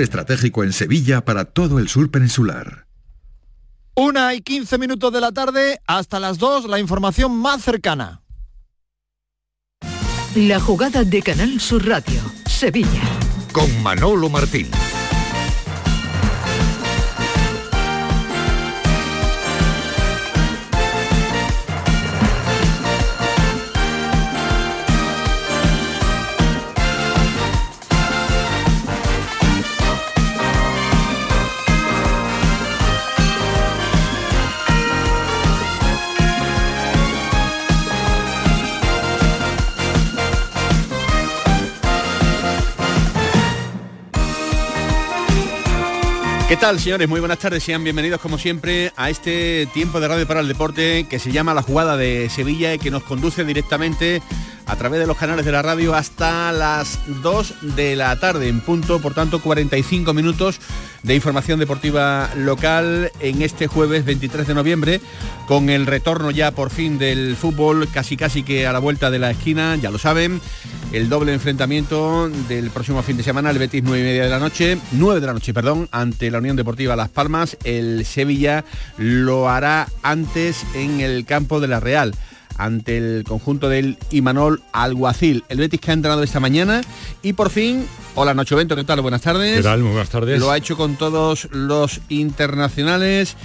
Estratégico en Sevilla para todo el sur peninsular. Una y quince minutos de la tarde, hasta las dos, la información más cercana. La jugada de Canal Sur Radio, Sevilla. Con Manolo Martín. ¿Qué tal, señores? Muy buenas tardes. Sean bienvenidos, como siempre, a este tiempo de radio para el deporte que se llama La Jugada de Sevilla y que nos conduce directamente a través de los canales de la radio hasta las 2 de la tarde en punto, por tanto 45 minutos de información deportiva local en este jueves 23 de noviembre con el retorno ya por fin del fútbol casi casi que a la vuelta de la esquina, ya lo saben, el doble enfrentamiento del próximo fin de semana, el Betis 9 y media de la noche, 9 de la noche, perdón, ante la Unión Deportiva Las Palmas, el Sevilla lo hará antes en el campo de la Real ante el conjunto del Imanol Alguacil. El Betis que ha entrenado esta mañana y por fin, hola Nacho Bento, ¿qué tal? Buenas tardes. ¿Qué tal? Muy buenas tardes. Lo ha hecho con todos los internacionales.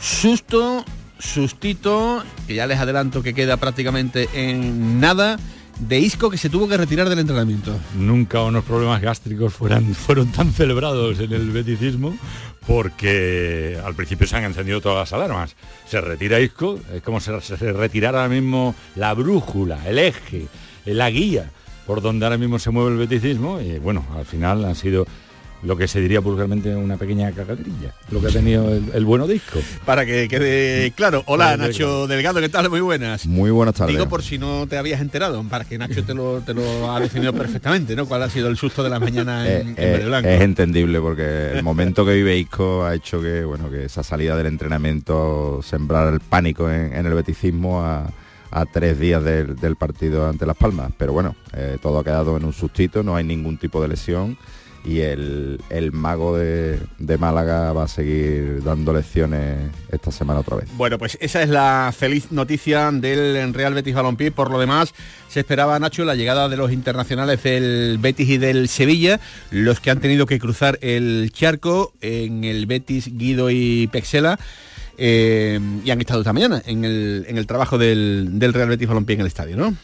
Susto, sustito, que ya les adelanto que queda prácticamente en nada de Isco que se tuvo que retirar del entrenamiento. Nunca unos problemas gástricos fueron tan celebrados en el beticismo porque al principio se han encendido todas las alarmas. Se retira Isco, es como si se retirara ahora mismo la brújula, el eje, la guía por donde ahora mismo se mueve el beticismo y bueno, al final han sido lo que se diría vulgarmente una pequeña cagadrilla, lo que ha tenido el, bueno disco. Para que quede claro. Hola Nacho Delgado, ¿qué tal? Muy buenas. Muy buenas tardes. Digo por si no te habías enterado, para que Nacho te lo, te lo ha definido perfectamente, ¿no? ¿Cuál ha sido el susto de la mañana en, eh, eh, Es entendible porque el momento que vive Isco ha hecho que, bueno, que esa salida del entrenamiento sembrar el pánico en, el beticismo a, tres días del, partido ante Las Palmas. Pero bueno, eh, todo ha quedado en un sustito, no hay ningún tipo de lesión y el, mago de, Málaga va a seguir dando lecciones esta semana otra vez. Bueno, pues esa es la feliz noticia del Real Betis Balompié. Por lo demás, se esperaba, Nacho, la llegada de los internacionales del Betis y del Sevilla, los que han tenido que cruzar el charco en el Betis, Guido y Pexela. Eh, y han estado esta mañana en el, en el trabajo del, del Real Betis Balompié en el estadio, ¿no?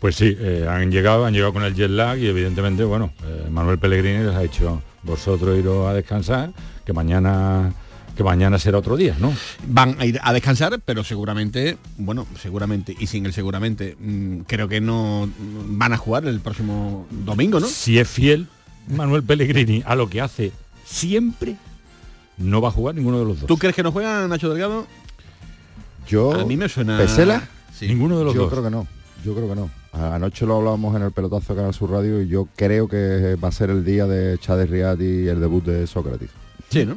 Pues sí, eh, han llegado, han llegado con el jet lag y evidentemente, bueno, eh, Manuel Pellegrini les ha dicho, vosotros iros a descansar, que mañana que mañana será otro día, ¿no? Van a ir a descansar, pero seguramente, bueno, seguramente, y sin el seguramente, mm, creo que no van a jugar el próximo domingo, ¿no? Si es fiel Manuel Pellegrini a lo que hace siempre, no va a jugar ninguno de los dos. ¿Tú crees que no juega Nacho Delgado? Yo... A mí me suena... ¿Pesela? Ninguno de los dos. Yo creo que no. Yo creo que no. Anoche lo hablábamos en el pelotazo de Canal Sur Radio y yo creo que va a ser el día de Chávez Riad y el debut de Sócrates. Sí, ¿no?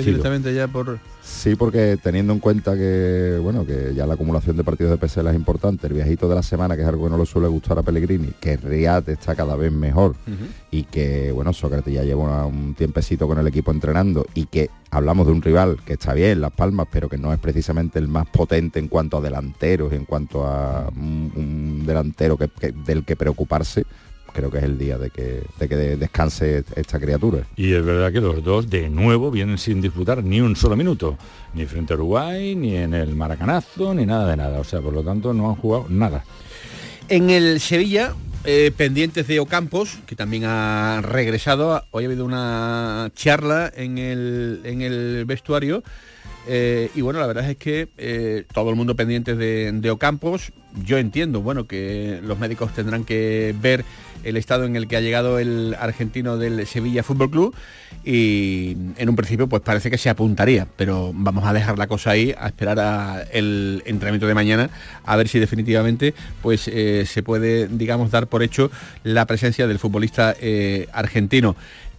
directamente ya por... Sí, porque teniendo en cuenta que, bueno, que ya la acumulación de partidos de PSL es importante, el viajito de la semana, que es algo que no le suele gustar a Pellegrini, que Riad está cada vez mejor y que, bueno, Sócrates ya lleva un tiempecito con el equipo entrenando y que hablamos de un rival que está bien, Las Palmas, pero que no es precisamente el más potente en cuanto a delanteros, en cuanto a un, delantero del que preocuparse, creo que es el día de que, de que descanse esta criatura. Y es verdad que los dos de nuevo vienen sin disputar ni un solo minuto, ni frente a Uruguay, ni en el Maracanazo, ni nada de nada. O sea, por lo tanto no han jugado nada. En el Sevilla, eh, pendientes de Ocampos, que también ha regresado, hoy ha habido una charla en el, en el vestuario. Eh, y bueno, la verdad es que eh, todo el mundo pendiente de, de, Ocampos. Yo entiendo, bueno, que los médicos tendrán que ver el estado en el que ha llegado el argentino del Sevilla Fútbol Club y en un principio pues parece que se apuntaría, pero vamos a dejar la cosa ahí, a esperar el entrenamiento de mañana, a ver si definitivamente pues eh, se puede, digamos, dar por hecho la presencia del futbolista eh, argentino.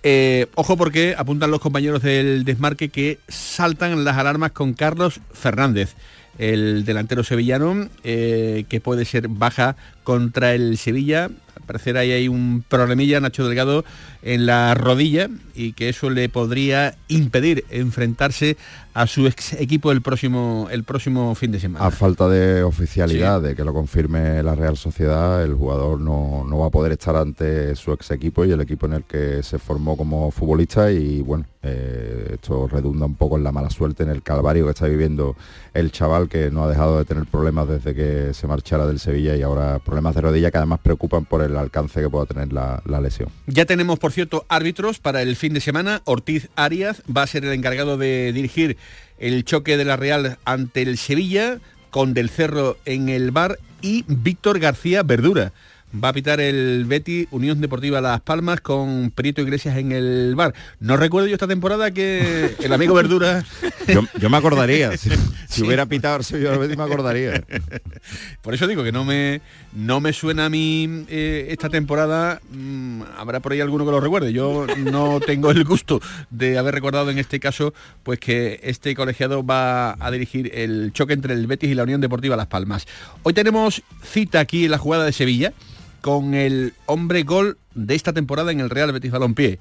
Eh, ojo porque apuntan los compañeros del desmarque que saltan las alarmas con Carlos Fernández el delantero sevillano, que puede ser baja contra el Sevilla, parecer ahí hay un problemilla, Nacho Delgado, en la rodilla y que eso le podría impedir enfrentarse a su ex equipo el próximo, el próximo fin de semana. A falta de oficialidad, de que lo confirme la Real Sociedad, el jugador no, no, va a poder estar ante su ex equipo y el equipo en el que se formó como futbolista y bueno, eh, esto redunda un poco en la mala suerte, en el calvario que está viviendo el chaval que no ha dejado de tener problemas desde que se marchara del Sevilla y ahora problemas de rodilla que además preocupan por el alcance que pueda tener la, la lesión. Ya tenemos, por cierto, árbitros para el fin de semana. Ortiz Arias va a ser el encargado de dirigir el choque de la Real ante el Sevilla, con Del Cerro en el bar y Víctor García Verdura va a pitar el Betty Unión Deportiva Las Palmas con Perito Iglesias en el bar. No recuerdo yo esta temporada que el amigo Verdura... yo, me acordaría, si, hubiera pitado el Sevilla Betty me acordaría. Por eso digo que no me, no me suena a mí eh, esta temporada, mm, habrá por ahí alguno que lo recuerde. Yo no tengo el gusto de haber recordado en este caso pues que este colegiado va a dirigir el choque entre el Betis y la Unión Deportiva Las Palmas. Hoy tenemos cita aquí en la jugada de Sevilla con el hombre gol de esta temporada en el Real Betis Balompié.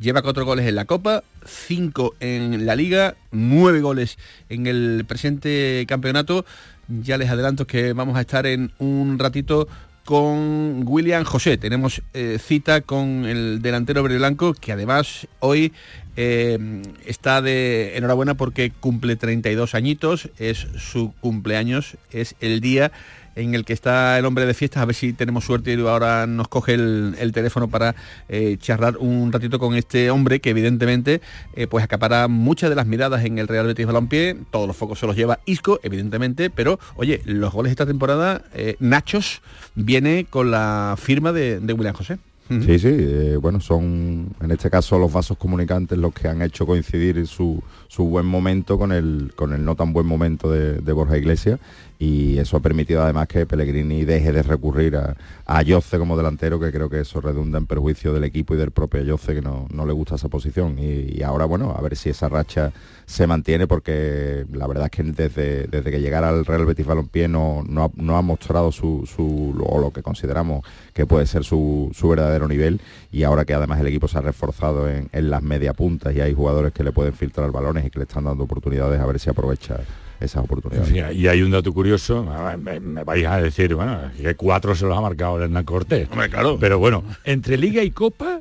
Lleva cuatro goles en la Copa, cinco en la Liga, nueve goles en el presente campeonato. Ya les adelanto que vamos a estar en un ratito con William José. Tenemos eh, cita con el delantero verde que además hoy eh, está de enhorabuena porque cumple 32 añitos, es su cumpleaños, es el día en el que está el hombre de fiestas, a ver si tenemos suerte y ahora nos coge el, teléfono para eh, charlar un ratito con este hombre que evidentemente eh, pues acapara muchas de las miradas en el Real Betis Balompié, todos los focos se los lleva Isco, evidentemente, pero oye, los goles de esta temporada, eh, Nachos viene con la firma de, de William José. Sí, sí, eh, bueno, son en este caso los vasos comunicantes los que han hecho coincidir su, su buen momento con el, con el no tan buen momento de, Borja Iglesias y eso ha permitido además que Pellegrini deje de recurrir a, a como delantero, que creo que eso redunda en perjuicio del equipo y del propio Ayoce, que no, le gusta esa posición. Y, ahora, bueno, a ver si esa racha se mantiene, porque la verdad es que desde, desde que llegara al Real Betis Balompié no, no, ha, mostrado su, su, o lo que consideramos que puede ser su, su, verdadero nivel, y ahora que además el equipo se ha reforzado en, en las media puntas y hay jugadores que le pueden filtrar balones y que le están dando oportunidades, a ver si aprovecha esas oportunidades. y hay un dato curioso, me, vais a decir, bueno, que cuatro se los ha marcado Hernán Cortés. claro. Pero bueno, entre Liga y Copa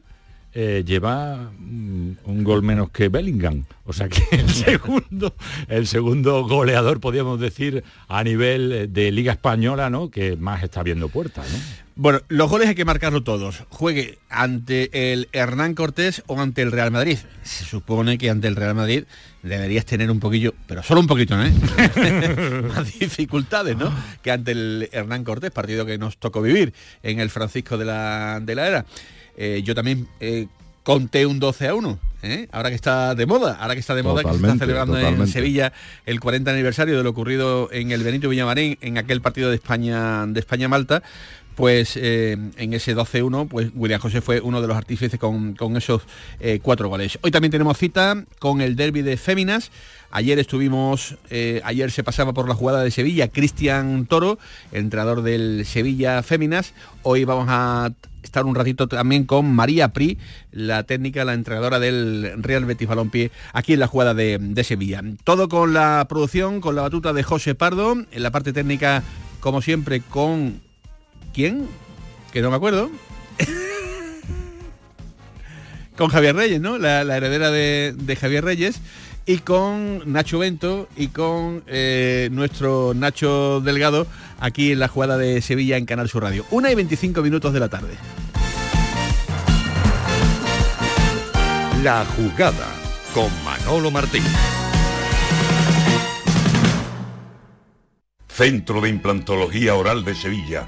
eh, lleva un gol menos que Bellingham. O sea que el segundo, el segundo goleador, podríamos decir, a nivel de Liga Española, ¿no? Que más está viendo puertas, ¿no? Bueno, los goles hay que marcarlo todos. Juegue ante el Hernán Cortés o ante el Real Madrid. Se supone que ante el Real Madrid deberías tener un poquillo, pero solo un poquito, ¿no? Más dificultades, ¿no? Que ante el Hernán Cortés, partido que nos tocó vivir en el Francisco de la, de la Era. Eh, yo también eh, conté un 12 a 1. ¿eh? Ahora que está de moda, ahora que está de moda, que se está celebrando en Sevilla el 40 aniversario de lo ocurrido en el Benito Villamarín, en aquel partido de España de España Malta, pues en ese 12-1, pues William José fue uno de los artífices con, esos cuatro goles. Hoy también tenemos cita con el derby de Féminas. Ayer estuvimos, ayer se pasaba por la jugada de Sevilla, Cristian Toro, entrenador del Sevilla Féminas. Hoy vamos a estar un ratito también con María Pri, la técnica, la entrenadora del Real Betis Balompié, aquí en la jugada de, Sevilla. Todo con la producción, con la batuta de José Pardo, en la parte técnica, como siempre, con... ¿Quién? Que no me acuerdo. con Javier Reyes, ¿no? La, heredera de, Javier Reyes y con Nacho Bento y con eh, nuestro Nacho Delgado aquí en la jugada de Sevilla en Canal Sur Radio. Una y 25 minutos de la tarde. La jugada con Manolo Martín. Centro de Implantología Oral de Sevilla,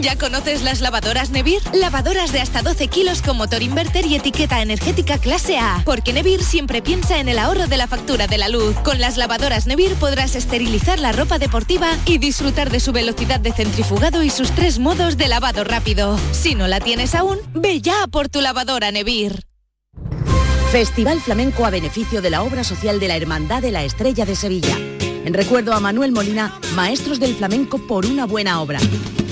¿Ya conoces las lavadoras Nevir? Lavadoras de hasta 12 kilos con motor inverter y etiqueta energética clase A. Porque Nevir siempre piensa en el ahorro de la factura de la luz. Con las lavadoras Nevir podrás esterilizar la ropa deportiva y disfrutar de su velocidad de centrifugado y sus tres modos de lavado rápido. Si no la tienes aún, ve ya por tu lavadora Nevir. Festival Flamenco a beneficio de la obra social de la Hermandad de la Estrella de Sevilla. En recuerdo a Manuel Molina, maestros del flamenco por una buena obra.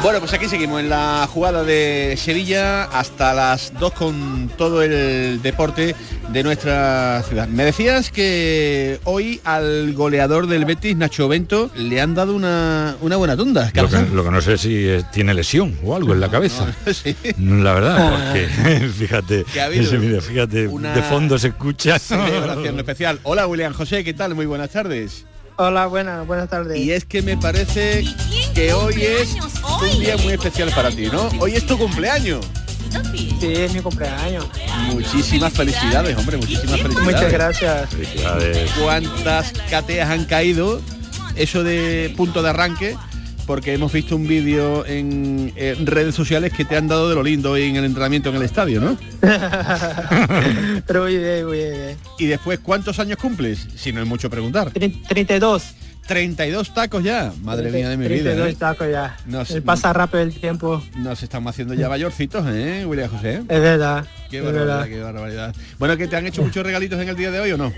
Bueno, pues aquí seguimos en la jugada de Sevilla hasta las 2 con todo el deporte de nuestra ciudad. Me decías que hoy al goleador del Betis, Nacho Bento, le han dado una, una buena tunda. Lo que, lo que, no sé si eh, tiene lesión o algo en la cabeza. sí. La verdad, porque fíjate, de fondo se escucha. Celebración especial. Hola William José, ¿qué tal? Muy buenas tardes. Hola, buenas, buenas tardes. Y es que me parece que hoy es un día muy especial para ti, ¿no? Hoy es tu cumpleaños. Sí, es mi cumpleaños. Muchísimas felicidades, hombre, muchísimas felicidades. Muchas gracias. Felicidades. ¿Cuántas cateas han caído? Eso de punto de arranque, porque hemos visto un vídeo en, en, redes sociales que te han dado de lo lindo hoy en el entrenamiento en el estadio, ¿no? Pero muy bien, muy bien. ¿Y después cuántos años cumples? Si no es mucho preguntar. 32. 32 tacos ya, madre mía de mi 32 vida. ¿eh? tacos ya. Nos, pasa rápido el tiempo. Nos estamos haciendo ya mayorcitos, ¿eh, William José? Es verdad. Qué es barbaridad, verdad. qué barbaridad. Bueno, que te han hecho muchos regalitos en el día de hoy o no?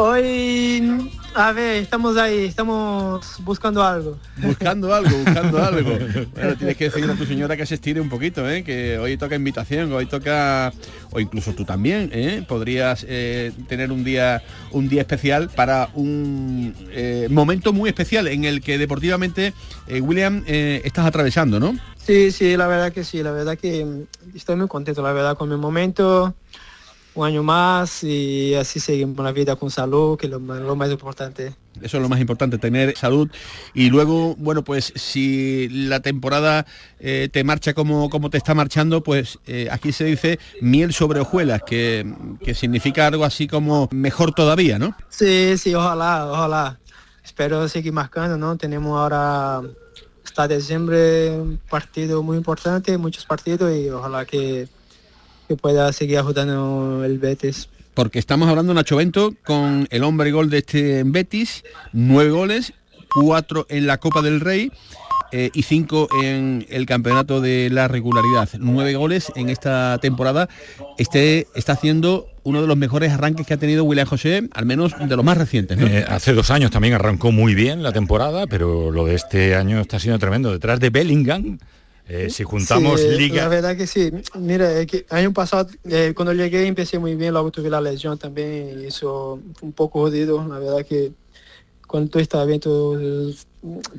Hoy, a ver, estamos ahí, estamos buscando algo. Buscando algo, buscando algo. Bueno, tienes que decirle a tu señora que se estire un poquito, ¿eh? que hoy toca invitación, hoy toca, o incluso tú también, ¿eh? podrías eh, tener un día, un día especial para un eh, momento muy especial en el que deportivamente, William, estás atravesando, ¿no? Sí, sí, la verdad que sí, la verdad que mm, estoy muy contento, la verdad, con mi momento un año más y así seguimos la vida con salud, que es lo, lo, más importante. Eso es lo más importante, tener salud. Y luego, bueno, pues si la temporada eh, te marcha como, como te está marchando, pues eh, aquí se dice miel sobre hojuelas, que, que significa algo así como mejor todavía, ¿no? Sí, sí, ojalá, ojalá. Espero seguir marcando, ¿no? Tenemos ahora hasta diciembre un partido muy importante, muchos partidos y ojalá que, que pueda seguir ajudando el Betis. Porque estamos hablando de Nacho Bento con el hombre gol de este Betis, nueve goles, cuatro en la Copa del Rey eh, y cinco en el campeonato de la regularidad. Nueve goles en esta temporada. Este está haciendo uno de los mejores arranques que ha tenido William José, al menos de los más recientes. ¿no? Eh, hace dos años también arrancó muy bien la temporada, pero lo de este año está siendo tremendo. Detrás de Bellingham, eh, si juntamos Sí, liga... La verdad que sí. Mira, es que año pasado, eh, cuando llegué empecé muy bien, luego tuve la lesión también y eso fue un poco jodido. La verdad que cuando tú estás bien, tú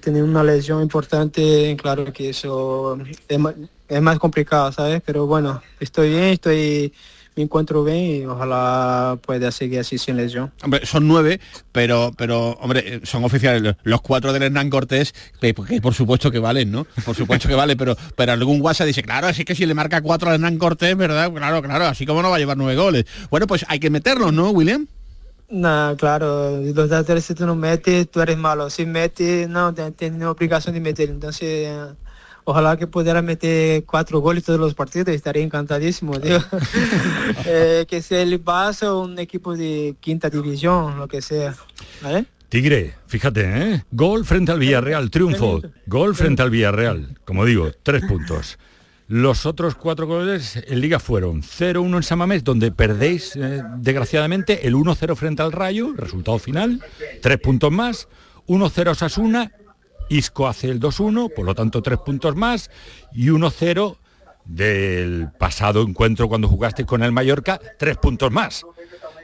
tener una lesión importante, claro que eso es más, es más complicado, ¿sabes? Pero bueno, estoy bien, estoy me encuentro bien y ojalá pueda seguir así sin lesión. Hombre, son nueve, pero, pero hombre, eh, son oficiales. Los- cuatro del Hernán Cortés, que, que por supuesto que valen, ¿no? Por supuesto que vale, pero, pero algún WhatsApp dice, claro, así que si le marca cuatro al Hernán Cortés, ¿verdad? Claro, claro, así como no va a llevar nueve goles. Bueno, pues hay que meterlos, ¿no, William? No, claro, los laterales si tú no metes, tú eres malo. Si metes, no, tienes obligación de meter. Entonces, eh, ojalá que pudiera meter cuatro goles todos los partidos, estaría encantadísimo, tío. Eh, que sea el Barça o un equipo de quinta división, lo que sea. ¿Vale? Tigre, fíjate, ¿eh? Gol frente al Villarreal, triunfo. Gol frente al Villarreal. Como digo, tres puntos. Los otros cuatro goles en Liga fueron 0-1 en Samamés, donde perdéis, eh, desgraciadamente, el 1-0 frente al Rayo, resultado final, tres puntos más, 1-0 Sasuna, Isco hace el 2-1, por lo tanto tres puntos más, y 1-0 del pasado encuentro cuando jugaste con el Mallorca, tres puntos más.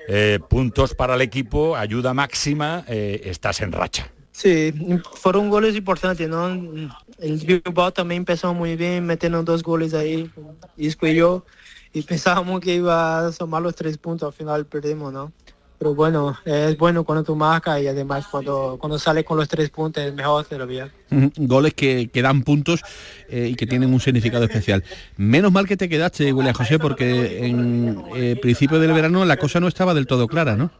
Eh, puntos para el equipo, ayuda máxima, eh, estás en racha. Sí, fueron goles importantes, ¿no? El Bilbao también empezó muy bien, metiendo dos goles ahí, Isco y yo, y pensábamos que iba a sumar los tres puntos, al final perdimos, ¿no? Pero bueno, es bueno cuando tú marcas y además cuando, cuando sales con los tres puntos es mejor todavía. Goles que, que dan puntos eh, y que tienen un significado especial. Menos mal que te quedaste, William José, porque en eh, principio del verano la cosa no estaba del todo clara, ¿no?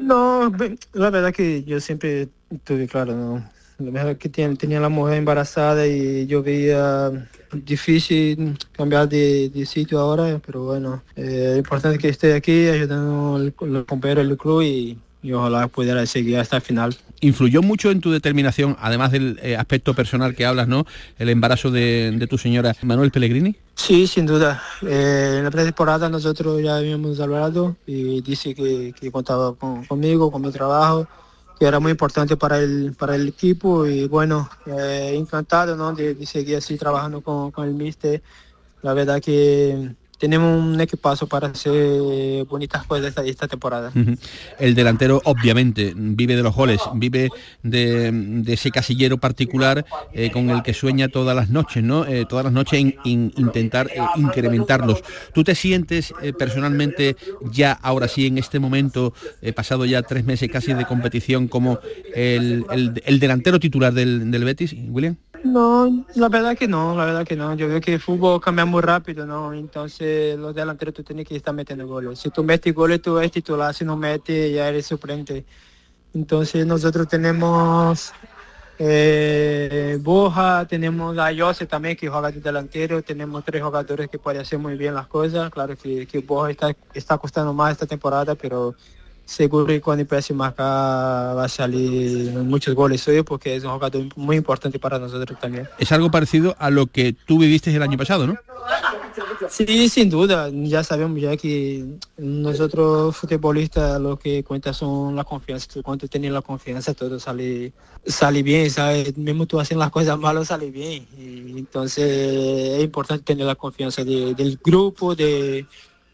No, la verdad que yo siempre tuve claro, ¿no? Lo mejor que tenía, tenía la mujer embarazada y yo veía difícil cambiar de, de sitio ahora, pero bueno, eh, lo importante es que esté aquí ayudando al- compañeros del club y, y ojalá pudiera seguir hasta el final. ¿Influyó mucho en tu determinación, además del eh, aspecto personal que hablas, ¿no? El embarazo de, de tu señora Manuel Pellegrini. Sí, sin duda. Eh, en la pretemporada nosotros ya habíamos hablado y dice que, que contaba con- conmigo, con mi trabajo, que era muy importante para el, para el equipo y bueno, eh, encantado ¿no? de, seguir así trabajando con, con el míster. La verdad que tenemos un equipazo para hacer bonitas cosas esta, esta temporada. El delantero obviamente vive de los goles, vive de, ese casillero particular eh, con el que sueña todas las noches, ¿no? Eh, todas las noches in- in- intentar eh, incrementarlos. ¿Tú te sientes eh, personalmente ya ahora sí en este momento, pasado ya tres meses casi de competición, como el, el- el delantero titular del, del Betis, William? No, la verdad que no, la verdad que no. Yo veo que el fútbol cambia muy rápido, ¿no? Entonces los delanteros tú tienes que estar metiendo goles. Si tú metes goles, tú eres titular, si no metes, ya eres suplente. Entonces nosotros tenemos eh, Boja, tenemos a Jose también que juega de delantero, tenemos tres jugadores que pueden hacer muy bien las cosas. Claro que, que Boja está, está costando más esta temporada, pero seguro que cuando empiece a marcar va a salir muchos goles suyos porque es un jugador muy importante para nosotros también. Es algo parecido a lo que tú viviste el año pasado, ¿no? Sí, sin duda, ya sabemos ya que nosotros futbolistas lo que cuenta son la confianza, cuando tienes la confianza todo sale sale bien, ¿sabes? Mismo tú haciendo las cosas malas sale bien. Y entonces es importante tener la confianza de- del grupo, de,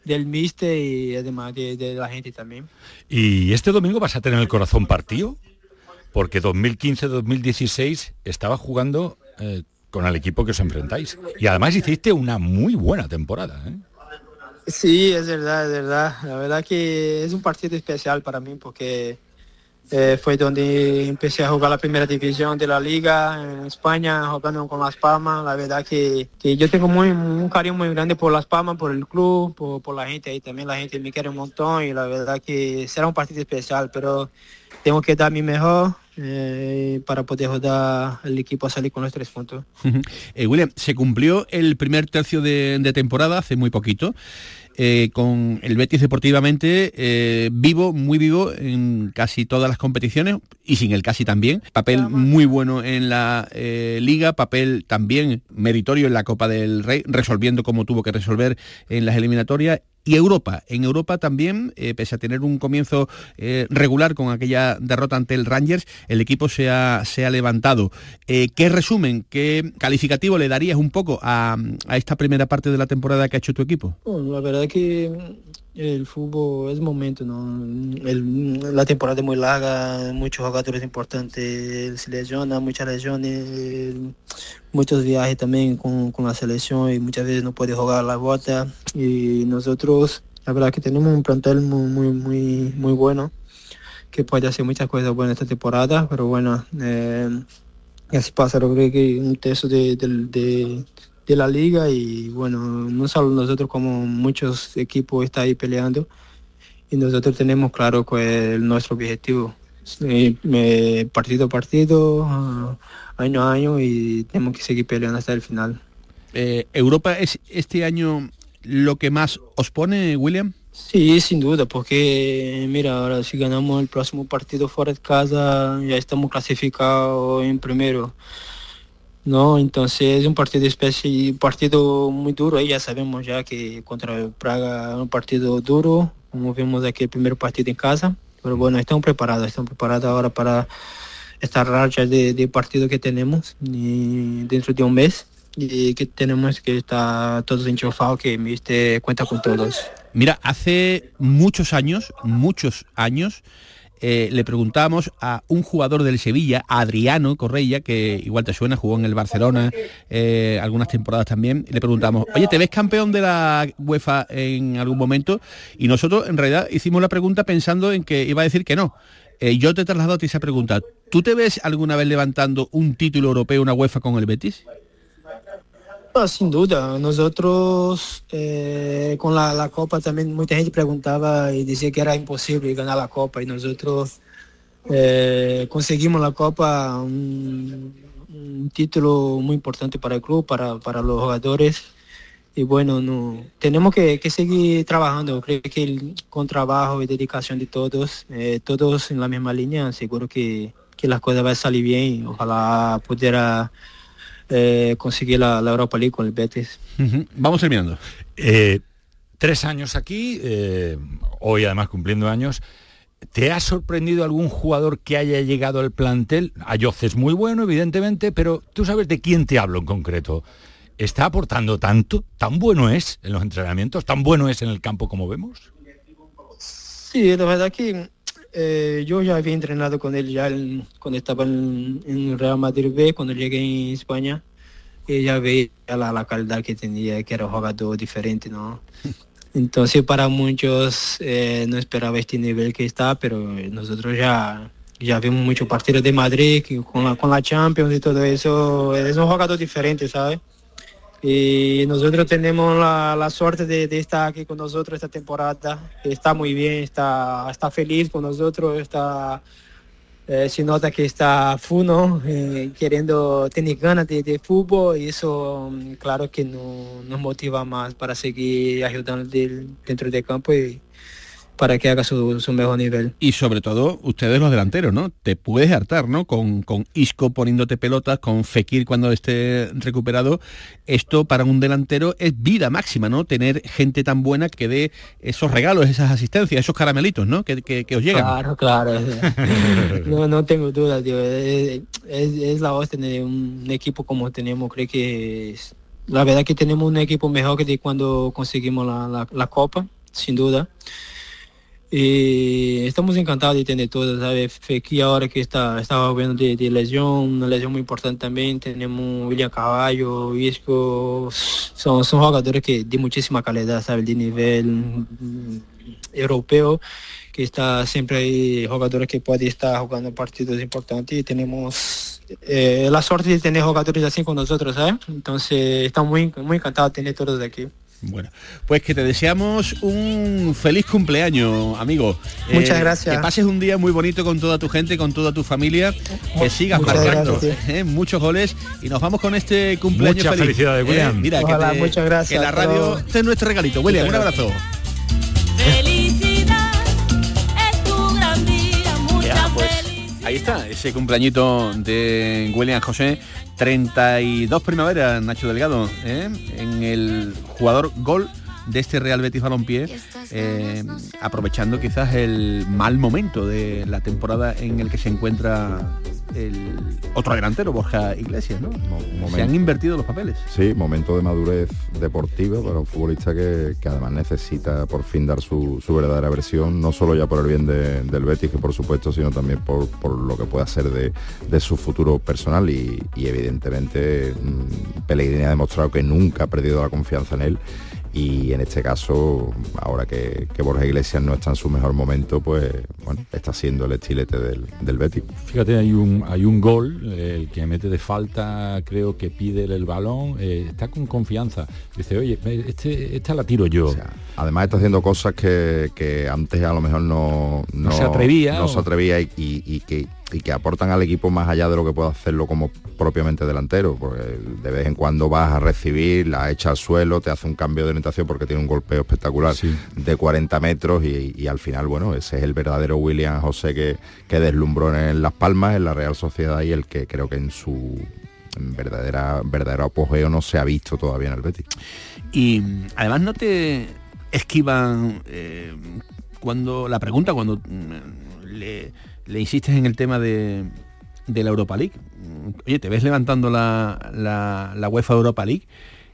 del mister y además de, de la gente también. ¿Y este domingo vas a tener el corazón partido? Porque 2015-2016 estaba jugando eh, con el equipo que os enfrentáis. Y además hiciste una muy buena temporada. ¿eh? Sí, es verdad, es verdad. La verdad que es un partido especial para mí porque eh, fue donde empecé a jugar la primera división de la liga en España, jugando con Las Palmas. La verdad que, que yo tengo muy, un cariño muy grande por Las Palmas, por el club, por, por la gente ahí también. La gente me quiere un montón y la verdad que será un partido especial, pero tengo que dar mi mejor. eh, para poder rodar el equipo a salir con los tres puntos. Eh, William, se cumplió el primer tercio de, de temporada hace muy poquito. Eh, con el Betis deportivamente eh, vivo, muy vivo en casi todas las competiciones y sin el casi también. Papel muy bueno en la eh, liga, papel también meritorio en la Copa del Rey, resolviendo como tuvo que resolver en las eliminatorias y Europa. En Europa también, eh, pese a tener un comienzo eh, regular con aquella derrota ante el Rangers, el equipo se ha, se ha levantado. Eh, ¿Qué resumen, qué calificativo le darías un poco a, a, esta primera parte de la temporada que ha hecho tu equipo? Bueno, la verdad que el fútbol es momento, ¿no? El, la temporada es muy larga, muchos jugadores importantes se lesionan, muchas lesiones, muchos viajes también con, con, la selección y muchas veces no puede jugar la bota y nosotros la verdad que tenemos un plantel muy muy muy bueno que puede hacer muchas cosas buenas esta temporada pero bueno eh, así pasa creo que un tercio de, de, de, de, la liga y bueno no solo nosotros como muchos equipos está ahí peleando y nosotros tenemos claro cuál es nuestro objetivo eh, partido a partido uh, año a año y tenemos que seguir peleando hasta el final. Eh, ¿Europa es este año lo que más os pone, William? Sí, sin duda, porque mira, ahora si ganamos el próximo partido fuera de casa, ya estamos clasificados en primero. No, entonces es un partido especie, partido muy duro, ahí ya sabemos ya que contra Praga es un partido duro, como vimos aquí el primer partido en casa, pero bueno, estamos preparados, estamos preparados ahora para esta racha de, partido que tenemos dentro de un mes y que tenemos que estar todos enchufados, que este cuenta con todos. Mira, hace muchos años, muchos años, eh, le preguntamos a un jugador del Sevilla, Adriano Correia, que igual te suena, jugó en el Barcelona eh, algunas temporadas también, le preguntamos, oye, ¿te ves campeón de la UEFA en algún momento? Y nosotros en realidad hicimos la pregunta pensando en que iba a decir que no. Eh, yo te traslado a ti esa pregunta. ¿Tú te ves alguna vez levantando un título europeo, una UEFA con el Betis? Ah, sin duda. Nosotros eh, con la, la, Copa también mucha gente preguntaba y decía que era imposible ganar la Copa y nosotros eh, conseguimos la Copa, un, título muy importante para el club, para, para los jugadores y bueno, no, tenemos que, seguir trabajando. Creo que con trabajo y dedicación de todos, eh, todos en la misma línea, seguro que, que las cosas van a salir bien. Ojalá pudiera eh, conseguir la, la, Europa League con el Betis. Uh -huh. Vamos terminando. Eh, tres años aquí, eh, hoy además cumpliendo años. ¿Te ha sorprendido algún jugador que haya llegado al plantel? Ayoz es muy bueno, evidentemente, pero tú sabes de quién te hablo en concreto está aportando tanto, tan bueno es en los entrenamientos, tan bueno es en el campo como vemos. Sí, la verdad que eh, yo ya había entrenado con él ya en, cuando estaba en, en, Real Madrid B, cuando llegué en España, y ya veía la, la calidad que tenía, que era un jugador diferente, ¿no? Entonces para muchos eh, no esperaba este nivel que está, pero nosotros ya ya vimos muchos partidos de Madrid con la, con la Champions y todo eso, es un jugador diferente, ¿sabes? Y nosotros tenemos la, la suerte de, estar aquí con nosotros esta temporada. Está muy bien está está feliz con nosotros está eh, se nota que está funo eh, queriendo tener ganas de, de, fútbol y eso claro que no, nos motiva más para seguir ayudando dentro del campo y para que haga su, su, mejor nivel. Y sobre todo, ustedes los delanteros, ¿no? Te puedes hartar, ¿no? Con, con Isco poniéndote pelotas, con Fekir cuando esté recuperado. Esto para un delantero es vida máxima, ¿no? Tener gente tan buena que dé esos regalos, esas asistencias, esos caramelitos, ¿no? Que, que, que os llegan. Claro, claro. no, no tengo duda, tío. Es, es, es la hostia de un equipo como tenemos. Creo que es, la verdad que tenemos un equipo mejor que de cuando conseguimos la, la, la Copa, sin duda. Y estamos encantados de tener todo, ¿sabes? Aquí ahora que está, estaba viendo de, de, lesión, una lesión muy importante también, tenemos William Caballo, Isco, son, son jugadores que de muchísima calidad, ¿sabes? De nivel europeo, que está siempre ahí, jugadores que pueden estar jugando partidos importantes y tenemos eh, la suerte de tener jugadores así con nosotros, ¿sabes? Entonces estamos muy, muy encantados de tener todos aquí. Bueno, pues que te deseamos un feliz cumpleaños, amigo. Muchas Eh, gracias. Que pases un día muy bonito con toda tu gente, con toda tu familia, que sigas Muchas marcando gracias. eh, muchos goles y nos vamos con este cumpleaños Muchas feliz. felicidades, Eh, William. mira, Ojalá, que, te- muchas gracias que la radio todos. este es nuestro regalito. William, un abrazo. Ahí está, ese cumpleañito de William José, 32 primaveras, Nacho Delgado, ¿eh? en el jugador gol de este Real Betis Balompié, eh, aprovechando quizás el mal momento de la temporada en el que se encuentra el otro delantero, Borja Iglesias, ¿no? Se han invertido los papeles. Sí, momento de madurez deportiva para un futbolista que, que además necesita por fin dar su, su verdadera versión, no solo ya por el bien de- del Betis, que por supuesto, sino también por, por lo que pueda ser de, de su futuro personal y, y evidentemente mm, Pellegrini ha demostrado que nunca ha perdido la confianza en él y en este caso, ahora que, que Borja Iglesias no está en su mejor momento, pues bueno, está siendo el estilete del, del Betis. Fíjate, hay un, hay un gol, eh, el que mete de falta, creo que pide el balón, eh, está con confianza. Dice, oye, este, esta la tiro yo. Además está haciendo cosas que, que antes a lo mejor no, No se atrevía, no o- se atrevía y, y- y que, y que aportan al equipo más allá de lo que puede hacerlo como propiamente delantero, porque de vez en cuando vas a recibir, la echa al suelo, te hace un cambio de orientación porque tiene un golpeo espectacular de 40 metros y, y al final, bueno, ese es el verdadero William José que, que deslumbró en Las Palmas, en la Real Sociedad y el que creo que en su verdadera verdadero apogeo no se ha visto todavía en el Betis. Y además no te esquivan eh, cuando la pregunta, cuando mm, le, le insistes en el tema de, de la Europa League. Oye, te ves levantando la, la, la UEFA Europa League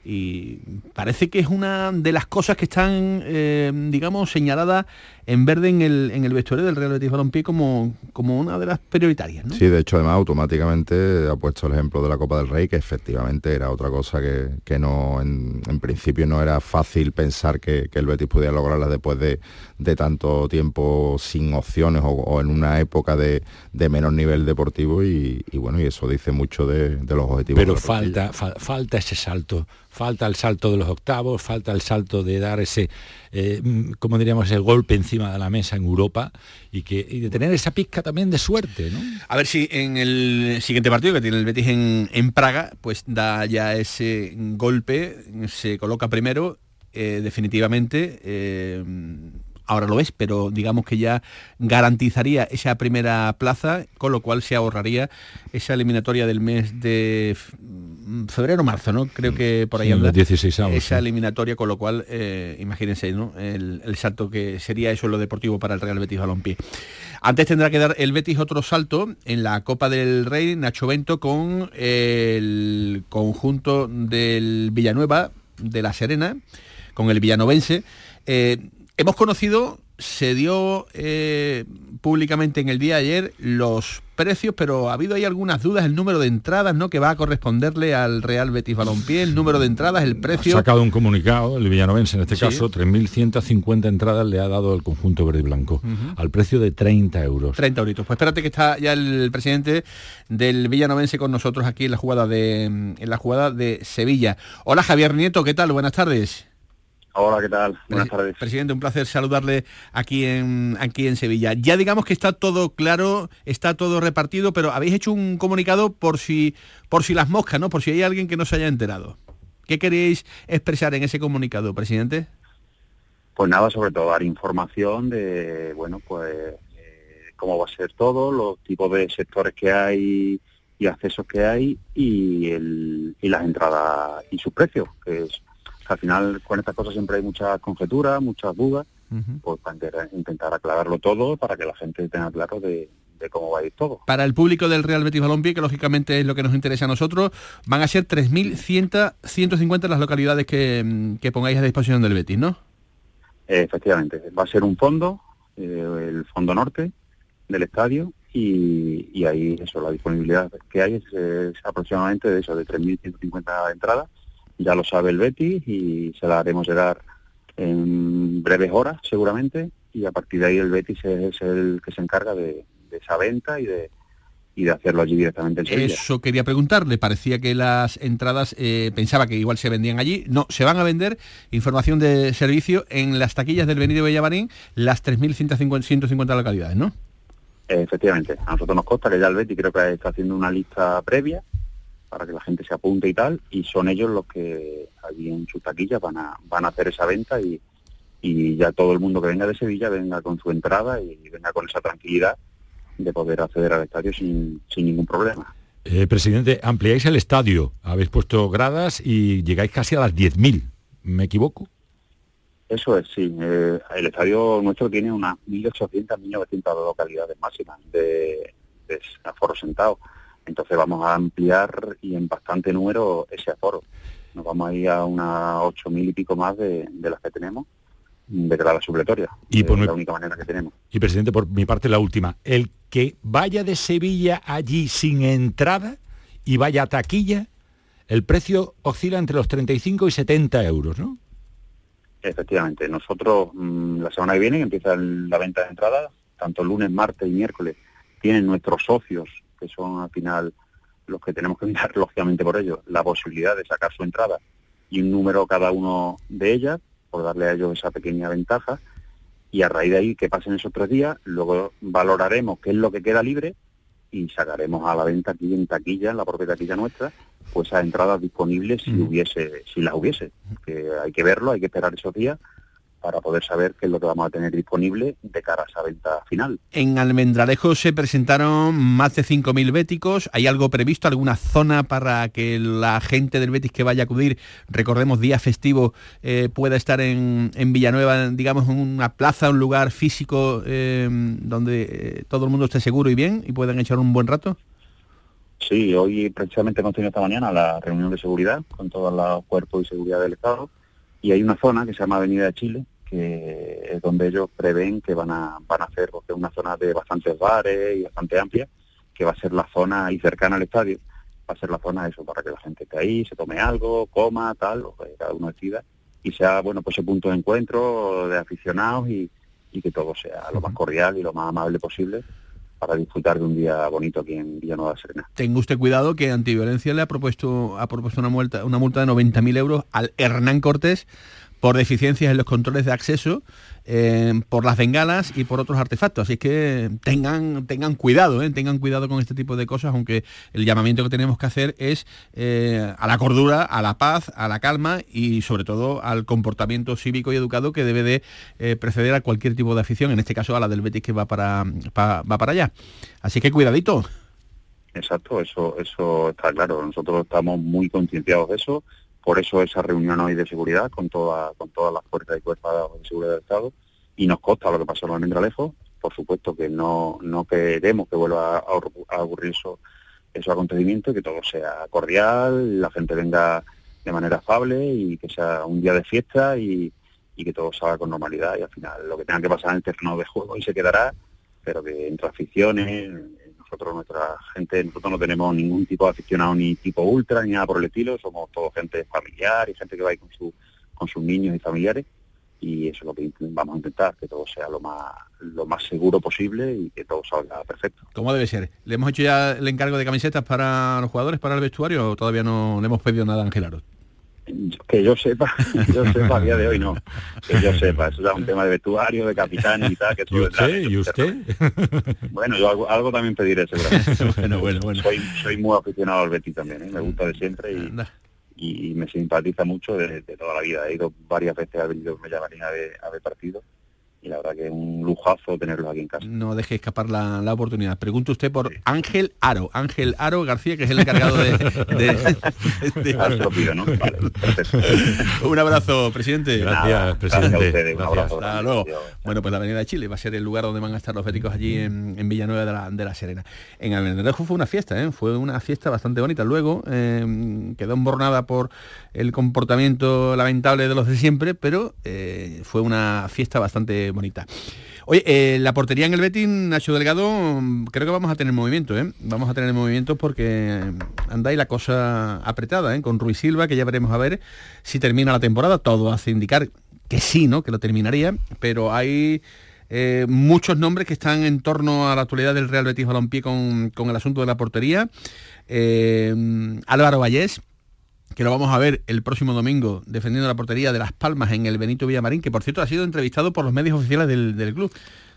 y parece que es una de las cosas que están, eh, digamos, señaladas en verde en el, en el vestuario del Real Betis Balompié como, como una de las prioritarias, ¿no? Sí, de hecho, además, automáticamente ha puesto el ejemplo de la Copa del Rey, que efectivamente era otra cosa que, que no, en, en principio no era fácil pensar que, que el Betis pudiera lograrla después de, de tanto tiempo sin opciones o, o en una época de, de menor nivel deportivo y, y bueno, y eso dice mucho de, de los objetivos. Pero de la plantilla. falta, fal- falta ese salto, falta el salto de los octavos, falta el salto de dar ese, eh, mm, como diríamos, el golpe encima de la mesa en Europa y, que, y de tener esa pizca también de suerte, ¿no? A ver si en el siguiente partido que tiene el Betis en, en Praga, pues da ya ese golpe, se coloca primero, eh, definitivamente. eh, ahora lo es, pero digamos que ya garantizaría esa primera plaza, con lo cual se ahorraría esa eliminatoria del mes de febrero-marzo, ¿no? Creo que por ahí Sí, anda. los 16avos, Esa eliminatoria, con lo cual, eh, imagínense, ¿no? El, el salto que sería eso en lo deportivo para el Real Betis Balompié. Antes tendrá que dar el Betis otro salto en la Copa del Rey, Nacho Bento, con el conjunto del Villanueva de La Serena, con el villanovense. Eh, hemos conocido, se dio eh, públicamente en el día de ayer los precios, pero ha habido ahí algunas dudas, el número de entradas, ¿no? Que va a corresponderle al Real Betis Balompié, el número de entradas, el Ha precio. sacado un comunicado, el villanovense en este Sí. caso, 3.150 entradas le ha dado el conjunto verde y blanco, al precio de 30 euros. 30 euritos. Pues espérate que está ya el presidente del Villanovense con nosotros aquí en la jugada de en la jugada de Sevilla. Hola Javier Nieto, ¿qué tal? Buenas tardes. Hola, ¿qué tal? Buenas tardes. Presidente, un placer saludarle aquí en aquí en Sevilla. Ya digamos que está todo claro, está todo repartido, pero habéis hecho un comunicado por si por si las moscas, ¿no? Por si hay alguien que no se haya enterado. ¿Qué queréis expresar en ese comunicado, presidente? Pues nada, sobre todo dar información de, bueno, pues eh, cómo va a ser todo, los tipos de sectores que hay y accesos que hay y, el, y las entradas y sus precios, que es al final con estas cosas siempre hay muchas conjeturas, muchas dudas, pues para intentar- aclararlo todo para que la gente tenga claro de, de cómo va a ir todo. Para el público del Real Betis Balompié, que lógicamente es lo que nos interesa a nosotros, van a ser 3.150 las localidades que, mm, que pongáis a disposición del Betis, ¿no? Efectivamente, va a ser un fondo, eh, el fondo norte del estadio y, y ahí eso, la disponibilidad que hay es, es aproximadamente de eso, de 3.150 entradas. Ya lo sabe el Betis y se la haremos llegar en breves horas seguramente. Y a partir de ahí el Betis es, el que se encarga de, de esa venta y de y de hacerlo allí directamente en Sevilla. Eso quería preguntarle, parecía que las entradas, eh, pensaba que igual se vendían allí, no, se van a vender, información de servicio, en las taquillas del Benito Bellavarín, las 3.150 localidades, ¿no? Efectivamente, a nosotros nos consta que ya el Betty creo que está haciendo una lista previa para que la gente se apunte y tal, y son ellos los que allí en sus taquillas van a, van a hacer esa venta y, y ya todo el mundo que venga de Sevilla venga con su entrada y venga con esa tranquilidad de poder acceder al estadio sin, sin ningún problema. Eh, presidente, ampliáis el estadio, habéis puesto gradas y llegáis casi a las 10.000, ¿me equivoco? Eso es, sí. Eh, el estadio nuestro tiene unas 1.800, 1.900 localidades máximas de, de aforo sentado. Entonces vamos a ampliar y en bastante número ese aforo. Nos vamos a ir a unas 8.000 y pico más de, de las que tenemos de grada supletoria. Y por es mi- la única manera que tenemos. Y presidente, por mi parte la última, el que vaya de Sevilla allí sin entrada y vaya a taquilla, el precio oscila entre los 35 y 70 euros, ¿no? Efectivamente, nosotros mm, la semana que viene que empieza la venta de entradas, tanto lunes, martes y miércoles, tienen nuestros socios, que son al final los que tenemos que mirar lógicamente por ellos, la posibilidad de sacar su entrada y un número cada uno de ellas, por darle a ellos esa pequeña ventaja, y a raíz de ahí que pasen esos tres días, luego valoraremos qué es lo que queda libre y sacaremos a la venta aquí en taquilla, en la propia taquilla nuestra, pues esas entradas disponibles si hubiese, si las hubiese. Que hay que verlo, hay que esperar esos días para poder saber qué es lo que vamos a tener disponible de cara a esa venta final. En Almendralejo se presentaron más de 5.000 béticos. ¿Hay algo previsto, alguna zona para que la gente del Betis que vaya a acudir, recordemos día festivo, eh, pueda estar en, en Villanueva, digamos, en una plaza, un lugar físico eh, donde eh, todo el mundo esté seguro y bien y puedan echar un buen rato? Sí, hoy precisamente hemos tenido esta mañana la reunión de seguridad con todos los cuerpos y seguridad del Estado y hay una zona que se llama Avenida de Chile que es donde ellos prevén que van a, van a hacer, porque es una zona de bastantes bares y bastante amplia, que va a ser la zona y cercana al estadio, va a ser la zona eso para que la gente esté ahí, se tome algo, coma, tal, que cada uno decida, y sea, bueno, pues ese punto de encuentro de aficionados y, y que todo sea lo más cordial y lo más amable posible para disfrutar de un día bonito aquí en Villanueva Serena. Tenga usted cuidado que Antiviolencia le ha propuesto, ha propuesto una multa, una multa de 90.000 euros al Hernán Cortés por deficiencias en los controles de acceso, eh, por las bengalas y por otros artefactos. Así que tengan, tengan cuidado, eh, tengan cuidado con este tipo de cosas, aunque el llamamiento que tenemos que hacer es eh, a la cordura, a la paz, a la calma y sobre todo al comportamiento cívico y educado que debe de preceder a cualquier tipo de afición, en este caso a la del Betis que va para, pa- va para allá. Así que cuidadito. Exacto, eso, eso está claro. Nosotros estamos muy concienciados de eso, por eso esa reunión hoy de seguridad con toda, con todas las fuerzas y cuerpos de seguridad del Estado, y nos consta lo que pasó en Almendralejo, por supuesto que no, no queremos que vuelva a, a ocurrir eso, esos acontecimientos, que todo sea cordial, la gente venga de manera afable y que sea un día de fiesta y, y que todo salga con normalidad. Y al final lo que tenga que pasar en el terreno de juego y se quedará, pero que entre aficiones, nosotros, nuestra gente, nosotros no tenemos ningún tipo de aficionado ni tipo ultra ni nada por el estilo, somos todo gente familiar y gente que va ahí con, su, con sus niños y familiares y eso es lo que vamos a intentar, que todo sea lo más, lo más seguro posible y que todo salga perfecto. ¿Cómo debe ser? ¿Le hemos hecho ya el encargo de camisetas para los jugadores, para el vestuario o todavía no le hemos pedido nada a Ángel? Que yo sepa, yo sepa a día de hoy no, que yo sepa, eso es un tema de vestuario, de capitán y tal, que eso ¿Y usted? de- ¿Y usted? Bueno, yo algo, algo también pediré seguramente. bueno, bueno, bueno. Soy, soy muy aficionado al Betis también, ¿eh? me gusta de siempre y, y me simpatiza mucho de, de toda la vida. He ido varias veces al Benito Villamarín a ver, a ver partidos y la verdad que es un lujazo tenerlos aquí en casa. No deje escapar la, la oportunidad. Pregunte usted por Ángel Aro, Ángel Aro García, que es el encargado de... de- de- se lo pido, ¿no? Vale, perfecto. un abrazo, presidente. Gracias, Nada, presidente. gracias a ustedes, un abrazo. Hasta luego. Bueno, pues la Avenida de Chile va a ser el lugar donde van a estar los béticos allí en, en Villanueva de la, de la Serena. En Almendralejo fue una fiesta, ¿eh? fue una fiesta bastante bonita. Luego eh, quedó embornada por el comportamiento lamentable de los de siempre, pero eh, fue una fiesta bastante bonita. Oye, eh, la portería en el Betis, Nacho Delgado, creo que vamos a tener movimiento, ¿eh? Vamos a tener movimiento porque anda ahí la cosa apretada, ¿eh? Con Ruiz Silva, que ya veremos a ver si termina la temporada. Todo hace indicar que sí, ¿no? Que lo terminaría, pero hay eh, muchos nombres que están en torno a la actualidad del Real Betis Balompié con, con el asunto de la portería. Álvaro Vallés, que lo vamos a ver el próximo domingo defendiendo la portería de Las Palmas en el Benito Villamarín, que por cierto ha sido entrevistado por los medios oficiales del, del club.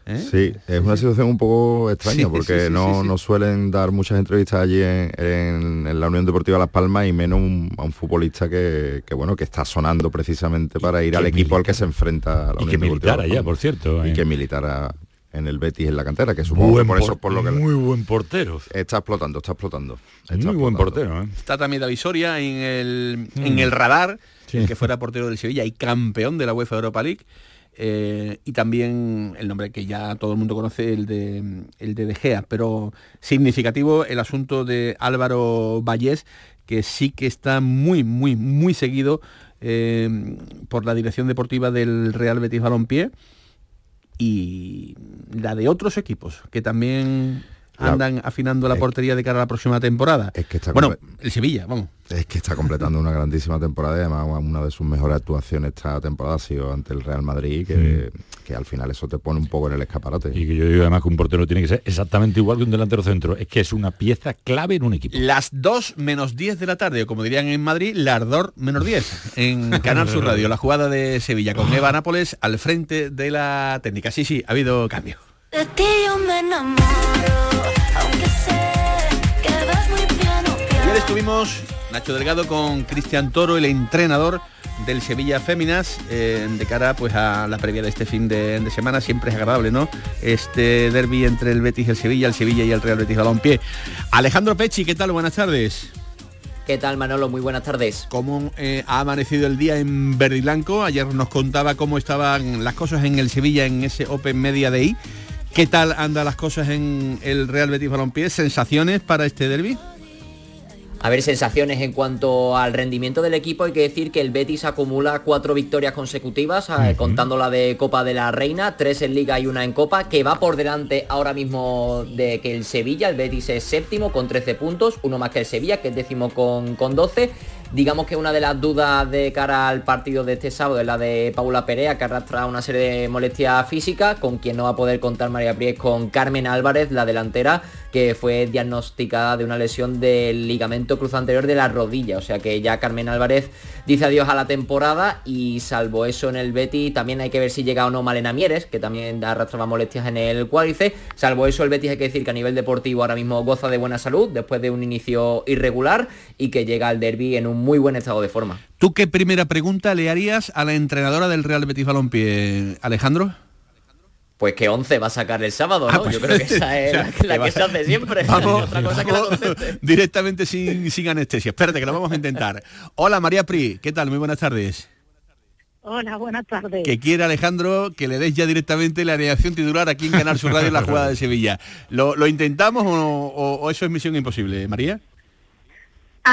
¿eh? Sí, es una situación un poco extraña Sí, porque sí, sí, no, no suelen dar muchas entrevistas allí en, en- en la Unión Deportiva Las Palmas y menos un- a un futbolista que, que, bueno que está sonando precisamente para ir que al equipo al que se enfrenta la y Unión que Deportiva militara ya, por cierto, y eh. que militara en el Betis en la cantera, que supongo Buen que por eso por- por lo que muy buen portero. está explotando, está explotando. Está Muy buen portero, ¿eh? Está también David Soria en el, Mm. en el radar, Sí. el que fuera portero del Sevilla y campeón de la UEFA Europa League. Eh, y también el nombre que ya todo el mundo conoce, el de, el de De Gea, pero significativo el asunto de Álvaro Vallés, que sí que está muy, muy, muy seguido eh, por la dirección deportiva del Real Betis Balompié y la de otros equipos que también La- andan afinando la portería de cara a la próxima temporada. Es que está bueno, comple- el Sevilla, vamos. Es que está completando una grandísima temporada y además una de sus mejores actuaciones esta temporada ha sido ante el Real Madrid, que, que al final eso te pone un poco en el escaparate. Y que yo digo además que un portero tiene que ser exactamente igual que un delantero centro. Es que es una pieza clave en un equipo. Las 2 menos 10 de la tarde, o como dirían en Madrid, las 2 menos 10, en Canal Sur Radio, la jugada de Sevilla con Eva Nápoles al frente de la técnica. Sí, sí, ha habido cambio. De ti yo me enamoro, estuvimos, Nacho Delgado, con Cristian Toro, el entrenador del Sevilla Féminas, eh, de cara pues a la previa de este fin de, de semana. Siempre es agradable, ¿no? Este derby entre el Betis y el Sevilla, el Sevilla y el Real Betis Balompié. Alejandro Pechi, ¿qué tal? Buenas tardes. ¿Qué tal Manolo? Muy buenas tardes. ¿Cómo eh, ha amanecido el día en verde y blanco? Ayer nos contaba cómo estaban las cosas en el Sevilla en ese Open Media Day. ¿Qué tal andan las cosas en el Real Betis Balompié? ¿Sensaciones para este derby? A ver, sensaciones en cuanto al rendimiento del equipo, hay que decir que el Betis acumula cuatro victorias consecutivas, eh, contando la de Copa de la Reina, tres en Liga y una en Copa, que va por delante ahora mismo de que el Sevilla, el Betis es séptimo con 13 puntos, uno más que el Sevilla, que es décimo con, con 12. Digamos que una de las dudas de cara al partido de este sábado es la de Paula Perea, que arrastra una serie de molestias físicas, con quien no va a poder contar María Pries, con Carmen Álvarez, la delantera, que fue diagnosticada de una lesión del ligamento cruz anterior de la rodilla. O sea que ya Carmen Álvarez dice adiós a la temporada y salvo eso en el Betis, también hay que ver si llega o no Malena Mieres, que también arrastraba molestias en el cuádriceps. Salvo eso, el Betis hay que decir que a nivel deportivo ahora mismo goza de buena salud después de un inicio irregular y que llega al derby en un muy buen estado de forma. ¿Tú qué primera pregunta le harías a la entrenadora del Real Betis Balompié, Alejandro? Pues que 11 va a sacar el sábado, ¿no? Ah, pues, Yo creo que esa es o sea, la, que la se hace siempre. Vamos, Otra cosa que la directamente sin, sin anestesia. Espérate, que lo vamos a intentar. Hola María Pri, ¿qué tal? Muy buenas tardes. Hola, buenas tardes. Que quiere Alejandro que le des ya directamente la alineación titular aquí en Canal Sur Radio en la jugada de Sevilla. ¿Lo, lo intentamos o, o- o eso es misión imposible, María?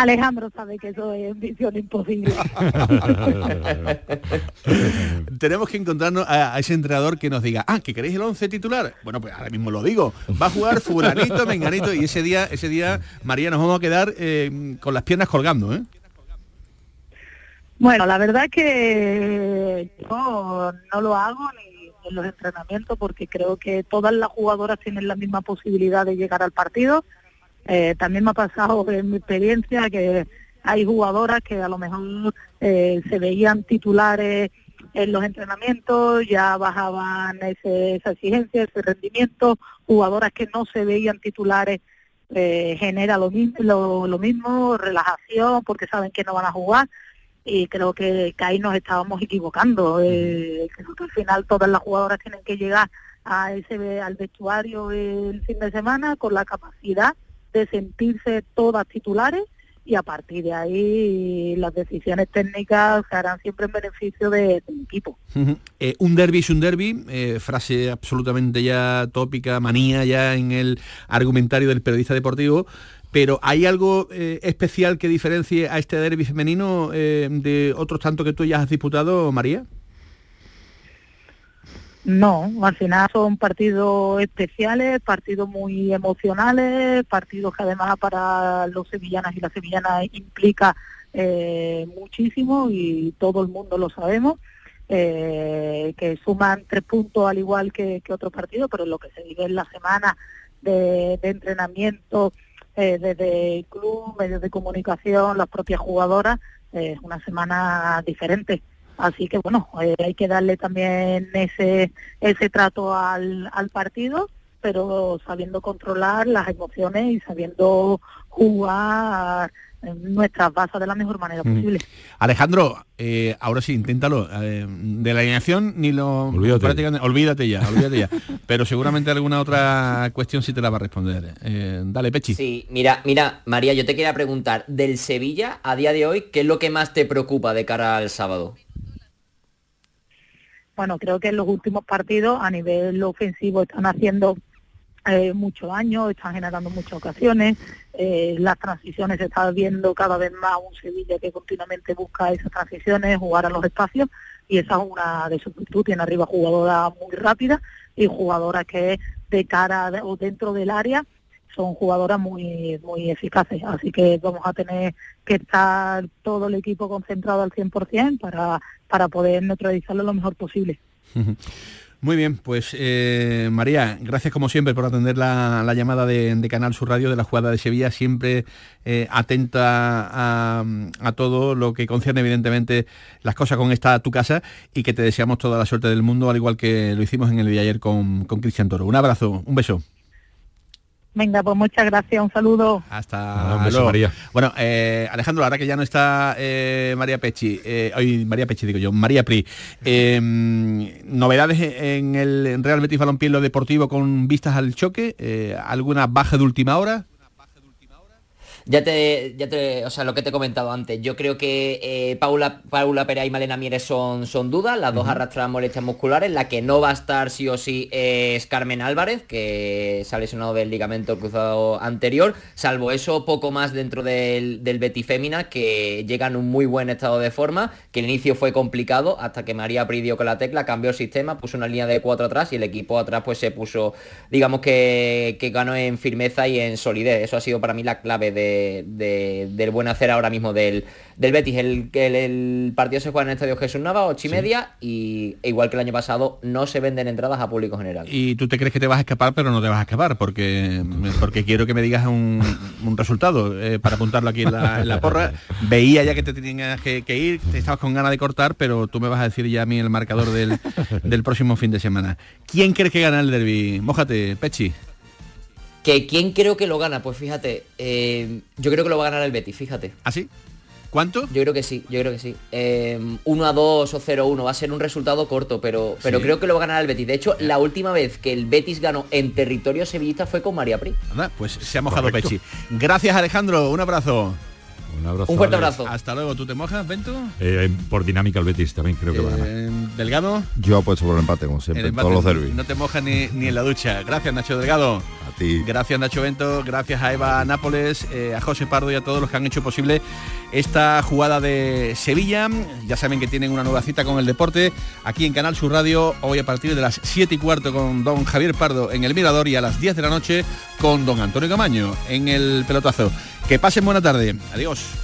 Alejandro sabe que eso es misión imposible. Tenemos que encontrarnos a, a ese entrenador que nos diga, ah, que queréis el 11 titular. Bueno, pues ahora mismo lo digo. Va a jugar fulanito, menganito, y ese día, ese día, María, nos vamos a quedar eh, con las piernas colgando, ¿eh? Bueno, la verdad que yo no lo hago ni en los entrenamientos porque creo que todas las jugadoras tienen la misma posibilidad de llegar al partido. Eh, también me ha pasado en mi experiencia que hay jugadoras que a lo mejor eh, se veían titulares en los entrenamientos, ya bajaban ese- esa exigencia, ese rendimiento, jugadoras que no se veían titulares eh, genera lo, mi- lo, lo mismo, relajación, porque saben que no van a jugar. Y creo que, que ahí nos estábamos equivocando. Eh, creo que al final todas las jugadoras tienen que llegar a ese al vestuario el fin de semana con la capacidad de sentirse todas titulares y a partir de ahí las decisiones técnicas se harán siempre en beneficio de- del equipo. Ujú. Eh, un derby es un derby, eh, frase absolutamente ya tópica, manía ya en el argumentario del periodista deportivo, pero ¿hay algo eh, especial que diferencie a este derby femenino de otros tantos que tú ya has disputado, María? No, al final son partidos especiales, partidos muy emocionales, partidos que además para los sevillanas y las sevillanas implica eh, muchísimo y todo el mundo lo sabemos. eh, que suman tres puntos al igual que, otros partidos, pero lo que se vive en la semana de, de entrenamiento eh, desde el club, medios de comunicación, las propias jugadoras, eh, es una semana diferente. Así que bueno, eh, hay que darle también ese, ese trato al, al partido, pero sabiendo controlar las emociones y sabiendo jugar nuestras bases de la mejor manera Mm. posible. Alejandro, eh, ahora sí, inténtalo. Eh, de la alineación ni lo... Olvídate. prácticamente- olvídate ya, olvídate ya. Pero seguramente alguna otra cuestión sí te la va a responder. Eh, dale, Pechi. Sí, mira, mira, María, yo te quería preguntar, del Sevilla a día de hoy, ¿qué es lo que más te preocupa de cara al sábado? Bueno, creo que en los últimos partidos a nivel ofensivo están haciendo eh, mucho daño, están generando muchas ocasiones, eh, las transiciones se está viendo cada vez más un Sevilla que continuamente busca esas transiciones, jugar a los espacios y esa es una de sus virtudes, tiene arriba jugadoras muy rápidas y jugadoras que de cara o dentro del área son jugadoras muy muy eficaces, así que vamos a tener que estar todo el equipo concentrado al 100% para, para poder neutralizarlo lo mejor posible. Muy bien, pues eh, María, gracias como siempre por atender la, la llamada de, de Canal Sur Radio de la jugada de Sevilla, siempre eh, atenta a, a todo lo que concierne evidentemente las cosas con esta tu casa y que te deseamos toda la suerte del mundo, al igual que lo hicimos en el día de ayer con, con Cristian Toro. Un abrazo, un beso. Venga, pues muchas gracias, un saludo. Hasta luego. María. Bueno, eh, Alejandro, ahora que ya no está eh, María Pechi, eh, ay, María Pechi digo yo, María Pri, eh, novedades en el Real Betis Balompié en lo deportivo con vistas al choque, Eh, alguna baja de última hora. Ya te, ya te, o sea, lo que te he comentado antes, yo creo que eh, Paula, Paula Pérez y Malena Mieres son, son dudas, las dos arrastran molestias musculares, la que no va a estar sí o sí es Carmen Álvarez, que se ha lesionado del ligamento cruzado anterior, salvo eso, poco más dentro del, del Betty Fémina, que llega en un muy buen estado de forma, que el inicio fue complicado, hasta que María Pridio con la tecla, cambió el sistema, puso una línea de cuatro atrás y el equipo atrás pues se puso, digamos que, que ganó en firmeza y en solidez, eso ha sido para mí la clave de, de- del buen hacer ahora mismo del, del Betis. El, el, el partido se juega en el Estadio Jesús Nava, ocho y media, y e igual que el año pasado, no se venden entradas a público general. Y tú te crees que te vas a escapar, pero no te vas a escapar, porque, porque quiero que me digas un, un resultado eh, para apuntarlo aquí en la, en la porra. Veía ya que te tenías que, que ir, te estabas con ganas de cortar, pero tú me vas a decir ya a mí el marcador del, del próximo fin de semana. ¿Quién crees que gana el derby? Mójate, Pechi. ¿Que quién creo que lo gana? Pues fíjate, eh, yo creo que lo va a ganar el Betis, fíjate. ¿Ah, sí? ¿Cuánto? Yo creo que sí, yo creo que sí. Eh, 1 a 2 o 0 a 1, va a ser un resultado corto, pero, pero Sí. creo que lo va a ganar el Betis. De hecho, la última vez que el Betis ganó en territorio sevillista fue con María Pri. Anda, pues se ha mojado Correcto. Pechi. Gracias Alejandro, un abrazo. Un abrazo. Un fuerte abrazo. Hasta luego, ¿tú te mojas, Bento? Eh, por dinámica el Betis también creo que va a ganar. Eh, Delgado. Yo apuesto por el empate, como siempre, El en empate, todos los derbis. No te mojas ni, ni en la ducha. Gracias, Nacho Delgado. Gracias, Nacho Bento. Gracias a Eva Nápoles, eh, a José Pardo y a todos los que han hecho posible esta jugada de Sevilla. Ya saben que tienen una nueva cita con el deporte aquí en Canal Sur Radio, hoy a partir de las 7 y cuarto con don Javier Pardo en el Mirador y a las 10 de la noche con don Antonio Camaño en el pelotazo. Que pasen buena tarde. Adiós.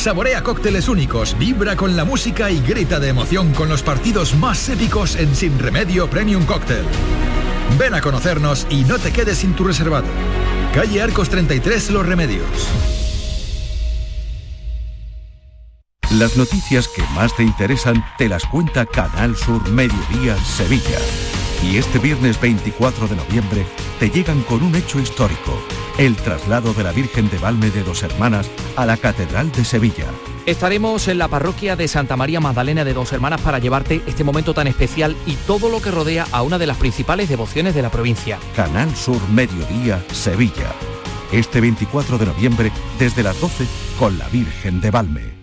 Saborea cócteles únicos, vibra con la música y grita de emoción con los partidos más épicos en Sin Remedio Premium Cóctel. Ven a conocernos y no te quedes sin tu reservado. Calle Arcos 33 Los Remedios. Las noticias que más te interesan te las cuenta Canal Sur Mediodía Sevilla. Y este viernes 24 de noviembre te llegan con un hecho histórico, el traslado de la Virgen de Valme de Dos Hermanas a la Catedral de Sevilla. Estaremos en la parroquia de Santa María Magdalena de Dos Hermanas para llevarte este momento tan especial y todo lo que rodea a una de las principales devociones de la provincia. Canal Sur Mediodía Sevilla. Este 24 de noviembre desde las 12 con la Virgen de Valme.